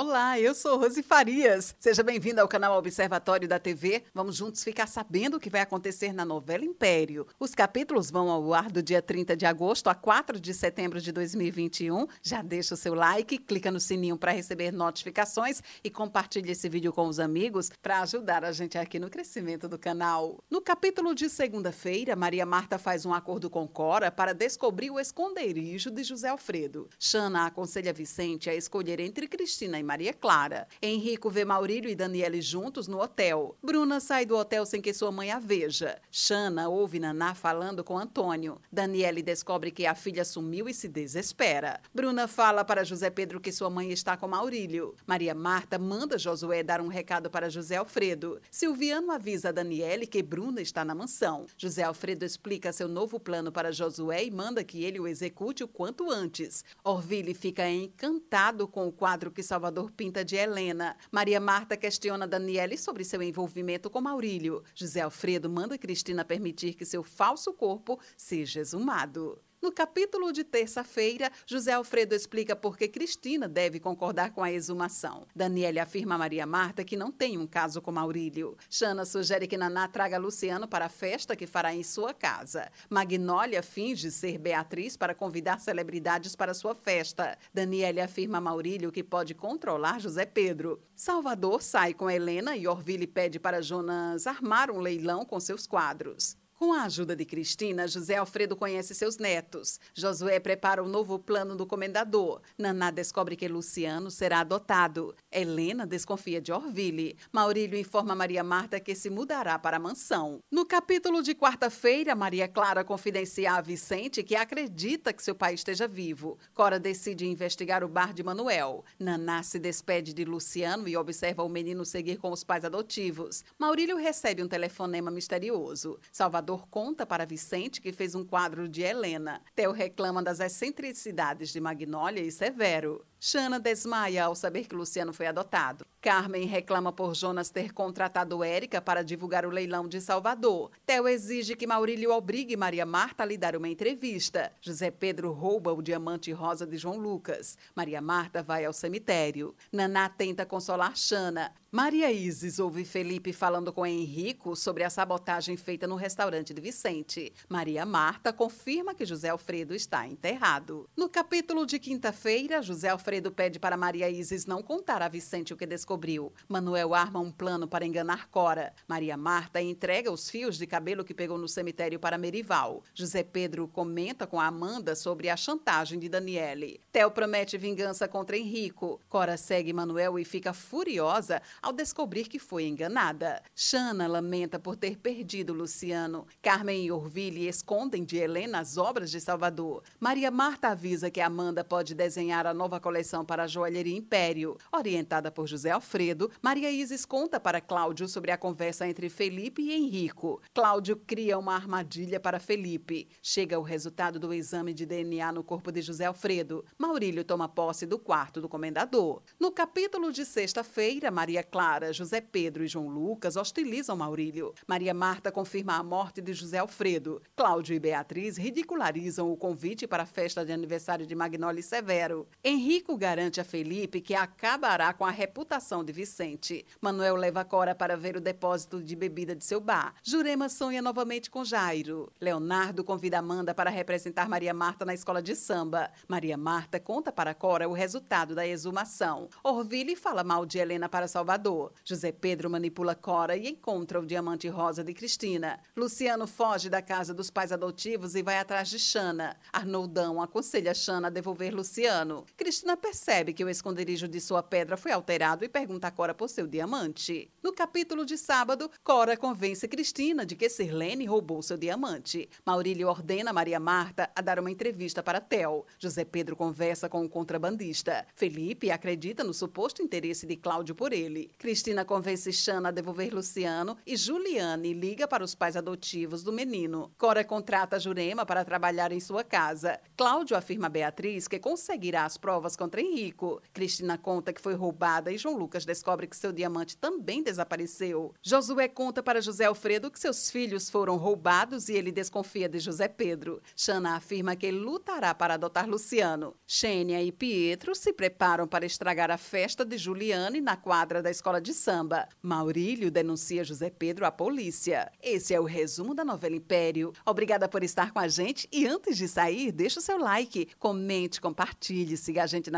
Olá, eu sou Rose Farias. Seja bem-vindo ao canal Observatório da TV. Vamos juntos ficar sabendo o que vai acontecer na novela Império. Os capítulos vão ao ar do dia 30 de agosto a 4 de setembro de 2021. Já deixa o seu like, clica no sininho para receber notificações e compartilhe esse vídeo com os amigos para ajudar a gente aqui no crescimento do canal. No capítulo de segunda-feira, Maria Marta faz um acordo com Cora para descobrir o esconderijo de José Alfredo. Xana aconselha Vicente a escolher entre Cristina e Maria Clara. Henrico vê Maurílio e Daniele juntos no hotel. Bruna sai do hotel sem que sua mãe a veja. Xana ouve Naná falando com Antônio. Daniele descobre que a filha sumiu e se desespera. Bruna fala para José Pedro que sua mãe está com Maurílio. Maria Marta manda Josué dar um recado para José Alfredo. Silviano avisa Daniele que Bruna está na mansão. José Alfredo explica seu novo plano para Josué e manda que ele o execute o quanto antes. Orville fica encantado com o quadro que salva Salvador pinta de Helena. Maria Marta questiona Daniele sobre seu envolvimento com Maurílio. José Alfredo manda Cristina permitir que seu falso corpo seja exumado. No capítulo de terça-feira, José Alfredo explica por que Cristina deve concordar com a exumação. Daniele afirma a Maria Marta que não tem um caso com Maurílio. Xana sugere que Naná traga Luciano para a festa que fará em sua casa. Magnólia finge ser Beatriz para convidar celebridades para sua festa. Daniele afirma a Maurílio que pode controlar José Pedro. Salvador sai com Helena e Orville pede para Jonas armar um leilão com seus quadros. Com a ajuda de Cristina, José Alfredo conhece seus netos. Josué prepara o novo plano do comendador. Naná descobre que Luciano será adotado. Helena desconfia de Orville. Maurílio informa Maria Marta que se mudará para a mansão. No capítulo de quarta-feira, Maria Clara confidencia a Vicente que acredita que seu pai esteja vivo. Cora decide investigar o bar de Manuel. Naná se despede de Luciano e observa o menino seguir com os pais adotivos. Maurílio recebe um telefonema misterioso. Salvador Salvador conta para Vicente que fez um quadro de Helena. Theo reclama das excentricidades de Magnólia e Severo. Xana desmaia ao saber que Luciano foi adotado. Carmen reclama por Jonas ter contratado Érica para divulgar o leilão de Salvador. Theo exige que Maurílio obrigue Maria Marta a lhe dar uma entrevista. José Pedro rouba o diamante rosa de João Lucas. Maria Marta vai ao cemitério. Naná tenta consolar Xana. Maria Isis ouve Felipe falando com Henrico sobre a sabotagem feita no restaurante de Vicente. Maria Marta confirma que José Alfredo está enterrado. No capítulo de quinta-feira, José Alfredo pede para Maria Isis não contar a Vicente o que descobriu. Manuel arma um plano para enganar Cora. Maria Marta entrega os fios de cabelo que pegou no cemitério para Merival. José Pedro comenta com Amanda sobre a chantagem de Daniele. Theo promete vingança contra Henrico. Cora segue Manuel e fica furiosa ao descobrir que foi enganada. Xana lamenta por ter perdido Luciano. Carmen e Orville escondem de Helena as obras de Salvador. Maria Marta avisa que Amanda pode desenhar a nova coleção para a joalheria Império. Orientada por José Alfredo, Maria Isis conta para Cláudio sobre a conversa entre Felipe e Henrico. Cláudio cria uma armadilha para Felipe. Chega o resultado do exame de DNA no corpo de José Alfredo. Maurílio toma posse do quarto do comendador. No capítulo de sexta-feira, Maria Clara, José Pedro e João Lucas hostilizam Maurílio. Maria Marta confirma a morte de José Alfredo. Cláudio e Beatriz ridicularizam o convite para a festa de aniversário de Magnólia Severo. Henrico garante a Felipe que acabará com a reputação de Vicente. Manuel leva Cora para ver o depósito de bebida de seu bar. Jurema sonha novamente com Jairo. Leonardo convida Amanda para representar Maria Marta na escola de samba. Maria Marta conta para Cora o resultado da exumação. Orville fala mal de Helena para Salvador Salvador. José Pedro manipula Cora e encontra o diamante rosa de Cristina. Luciano foge da casa dos pais adotivos e vai atrás de Xana. Arnoldão aconselha Xana a devolver Luciano. Cristina percebe que o esconderijo de sua pedra foi alterado e pergunta a Cora por seu diamante. No capítulo de sábado, Cora convence Cristina de que Sirlene roubou seu diamante. Maurílio ordena Maria Marta a dar uma entrevista para Tel. José Pedro conversa com o contrabandista. Felipe acredita no suposto interesse de Cláudio por ele. Cristina convence Xana a devolver Luciano e Juliane liga para os pais adotivos do menino. Cora contrata Jurema para trabalhar em sua casa. Cláudio afirma a Beatriz que conseguirá as provas com encontra Henrico. Cristina conta que foi roubada e João Lucas descobre que seu diamante também desapareceu. Josué conta para José Alfredo que seus filhos foram roubados e ele desconfia de José Pedro. Xana afirma que lutará para adotar Luciano. Xênia e Pietro se preparam para estragar a festa de Juliane na quadra da escola de samba. Maurílio denuncia José Pedro à polícia. Esse é o resumo da novela Império. Obrigada por estar com a gente e antes de sair, deixa o seu like, comente, compartilhe, siga a gente nas